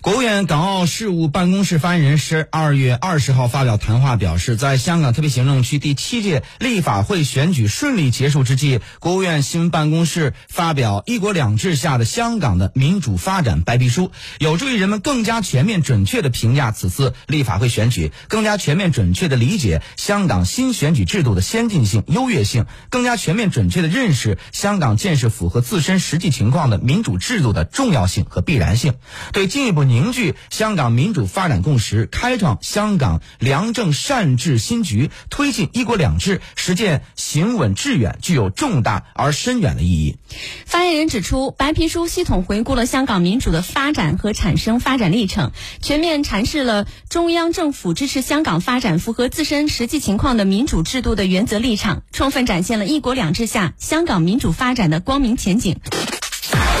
国务院港澳事务办公室发言人十二月二十号发表谈话，表示，在香港特别行政区第七届立法会选举顺利结束之际，国务院新闻办公室发表《一国两制下的香港的民主发展白皮书》，有助于人们更加全面准确地评价此次立法会选举，更加全面准确地理解香港新选举制度的先进性、优越性，更加全面准确地认识香港建设符合自身实际情况的民主制度的重要性和必然性，对进一步。凝聚香港民主发展共识，开创香港良政善治新局，推进一国两制实践行稳致远，具有重大而深远的意义。发言人指出，白皮书系统回顾了香港民主的发展和产生发展历程，全面阐释了中央政府支持香港发展符合自身实际情况的民主制度的原则立场，充分展现了一国两制下香港民主发展的光明前景。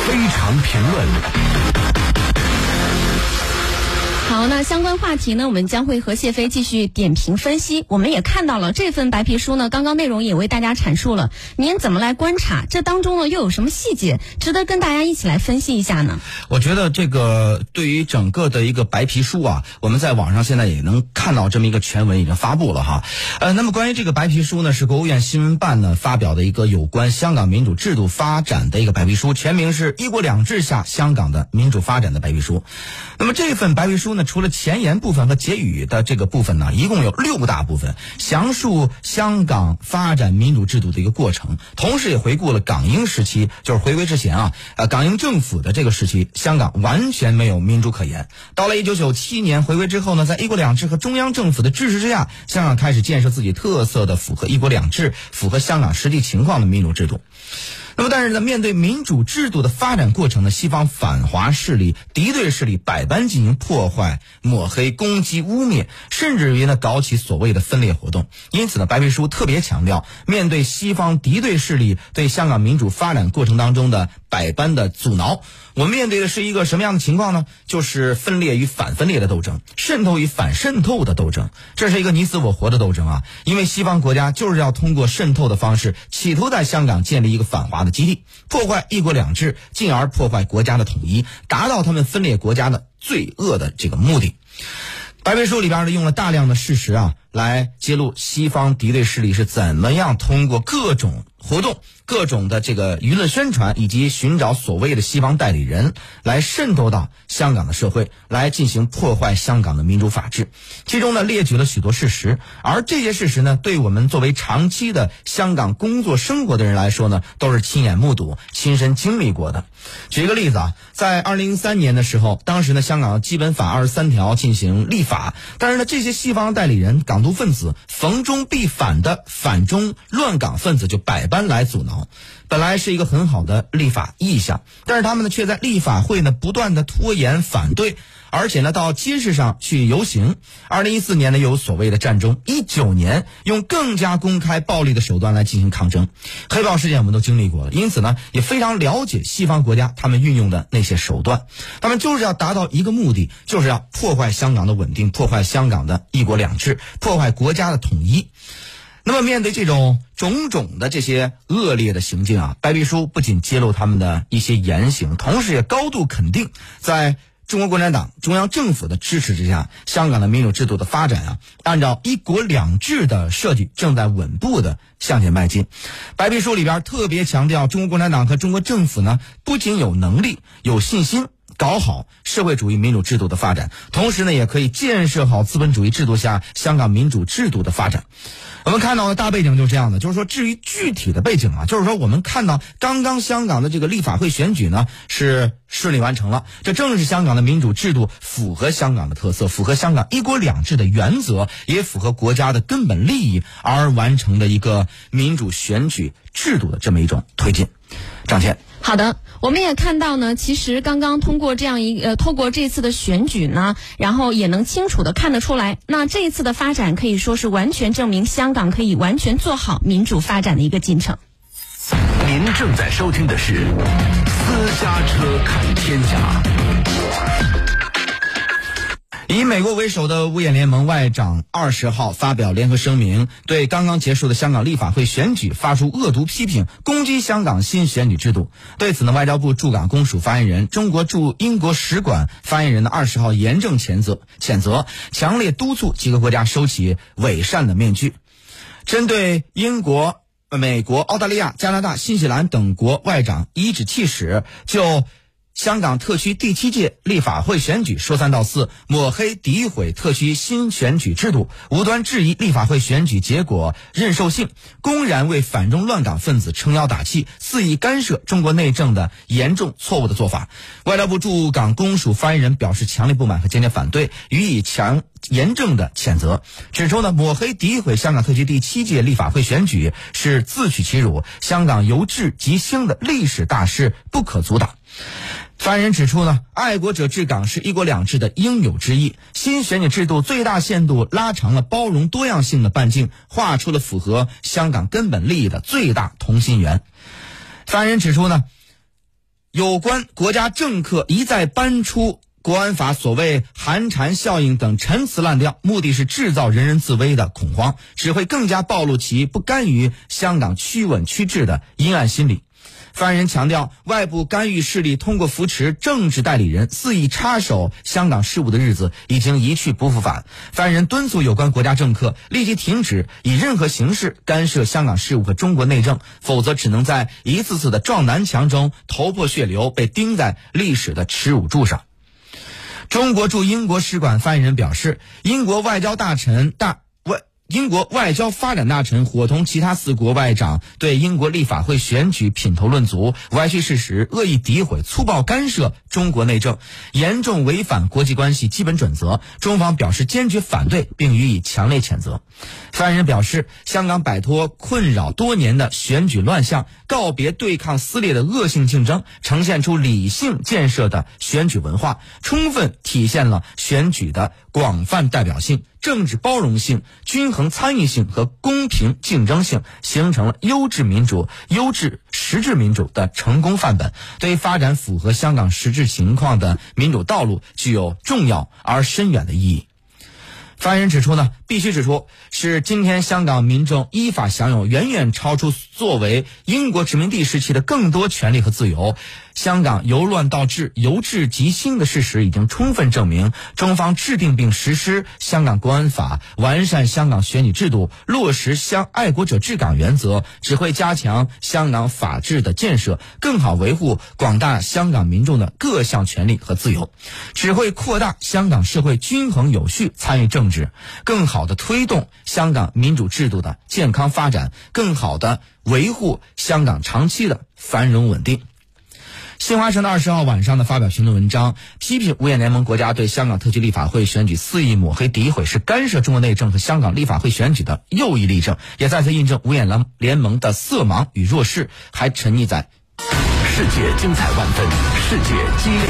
非常评论。好，那相关话题呢，我们将会和谢飞继续点评分析。我们也看到了这份白皮书呢，刚刚内容也为大家阐述了。您怎么来观察这当中呢？又有什么细节值得跟大家一起来分析一下呢？我觉得这个对于整个的一个白皮书啊，我们在网上现在也能看到这么一个全文已经发布了哈。呃，那么关于这个白皮书呢，是国务院新闻办呢发表的一个有关香港民主制度发展的一个白皮书，全名是一国两制下香港的民主发展的白皮书。那么这份白皮书。那除了前言部分和结语的这个部分呢，一共有六大部分，详述香港发展民主制度的一个过程，同时也回顾了港英时期，就是回归之前啊，呃，港英政府的这个时期，香港完全没有民主可言。到了一九九七年回归之后呢，在一国两制和中央政府的支持之下，香港开始建设自己特色的、符合一国两制、符合香港实际情况的民主制度。那么，但是呢，面对民主制度的发展过程呢，西方反华势力、敌对势力百般进行破坏、抹黑、攻击、污蔑，甚至于呢，搞起所谓的分裂活动。因此呢，白皮书特别强调，面对西方敌对势力对香港民主发展过程当中的百般的阻挠，我们面对的是一个什么样的情况呢？就是分裂与反分裂的斗争，渗透与反渗透的斗争。这是一个你死我活的斗争啊！因为西方国家就是要通过渗透的方式，企图在香港建立一个反华的。基地破坏一国两制，进而破坏国家的统一，达到他们分裂国家的罪恶的这个目的。白皮书里边呢，用了大量的事实啊，来揭露西方敌对势力是怎么样通过各种活动。各种的这个舆论宣传，以及寻找所谓的西方代理人来渗透到香港的社会，来进行破坏香港的民主法治。其中呢，列举了许多事实，而这些事实呢，对我们作为长期的香港工作生活的人来说呢，都是亲眼目睹、亲身经历过的。举一个例子啊，在二零一三年的时候，当时呢，香港基本法二十三条进行立法，但是呢，这些西方代理人、港独分子、逢中必反的反中乱港分子就百般来阻挠。本来是一个很好的立法意向，但是他们呢却在立法会呢不断的拖延反对，而且呢到街市上去游行。二零一四年呢有所谓的战争，一九年用更加公开暴力的手段来进行抗争。黑豹事件我们都经历过了，因此呢也非常了解西方国家他们运用的那些手段，他们就是要达到一个目的，就是要破坏香港的稳定，破坏香港的一国两制，破坏国家的统一。那么，面对这种种种的这些恶劣的行径啊，白皮书不仅揭露他们的一些言行，同时也高度肯定，在中国共产党中央政府的支持之下，香港的民主制度的发展啊，按照一国两制的设计，正在稳步的向前迈进。白皮书里边特别强调，中国共产党和中国政府呢，不仅有能力、有信心。搞好社会主义民主制度的发展，同时呢，也可以建设好资本主义制度下香港民主制度的发展。我们看到的大背景就是这样的，就是说，至于具体的背景啊，就是说，我们看到刚刚香港的这个立法会选举呢是顺利完成了，这正是香港的民主制度符合香港的特色，符合香港一国两制的原则，也符合国家的根本利益而完成的一个民主选举制度的这么一种推进。张谦。好的，我们也看到呢，其实刚刚通过这样一呃，透过这次的选举呢，然后也能清楚的看得出来，那这一次的发展可以说是完全证明香港可以完全做好民主发展的一个进程。您正在收听的是私家车看天下。以美国为首的五眼联盟外长二十号发表联合声明，对刚刚结束的香港立法会选举发出恶毒批评，攻击香港新选举制度。对此呢，外交部驻港公署发言人、中国驻英国使馆发言人呢二十号严正谴责，谴责，强烈督促几个国家收起伪善的面具。针对英国、美国、澳大利亚、加拿大、新西兰等国外长颐指气使，就。香港特区第七届立法会选举说三道四，抹黑诋毁特区新选举制度，无端质疑立法会选举结果认受性，公然为反中乱港分子撑腰打气，肆意干涉中国内政的严重错误的做法。外交部驻港公署发言人表示强烈不满和坚决反对，予以强严正的谴责，指出呢抹黑诋毁香港特区第七届立法会选举是自取其辱，香港由治及兴的历史大势不可阻挡。发言人指出呢，爱国者治港是一国两制的应有之义。新选举制度最大限度拉长了包容多样性的半径，画出了符合香港根本利益的最大同心圆。发言人指出呢，有关国家政客一再搬出国安法所谓寒蝉效应等陈词滥调，目的是制造人人自危的恐慌，只会更加暴露其不甘于香港趋稳趋治的阴暗心理。发言人强调，外部干预势力通过扶持政治代理人肆意插手香港事务的日子已经一去不复返。发言人敦促有关国家政客立即停止以任何形式干涉香港事务和中国内政，否则只能在一次次的撞南墙中头破血流，被钉在历史的耻辱柱上。中国驻英国使馆发言人表示，英国外交大臣大。英国外交发展大臣伙同其他四国外长对英国立法会选举品头论足，歪曲事实，恶意诋毁，粗暴干涉中国内政，严重违反国际关系基本准则。中方表示坚决反对，并予以强烈谴责。发言人表示，香港摆脱困扰多年的选举乱象，告别对抗撕裂的恶性竞争，呈现出理性建设的选举文化，充分体现了选举的广泛代表性。政治包容性、均衡参与性和公平竞争性，形成了优质民主、优质实质民主的成功范本，对发展符合香港实质情况的民主道路具有重要而深远的意义。发言人指出呢，必须指出是今天香港民众依法享有远远超出作为英国殖民地时期的更多权利和自由。香港由乱到治、由治及兴的事实已经充分证明，中方制定并实施香港国安法，完善香港选举制度，落实香爱国者治港原则，只会加强香港法治的建设，更好维护广大香港民众的各项权利和自由，只会扩大香港社会均衡有序参与政治，更好的推动香港民主制度的健康发展，更好的维护香港长期的繁荣稳定。新华社的二十号晚上呢发表评论文章，批评五眼联盟国家对香港特区立法会选举肆意抹黑诋毁，是干涉中国内政和香港立法会选举的又一例证，也再次印证五眼联联盟的色盲与弱势，还沉溺在世界精彩万分，世界激烈。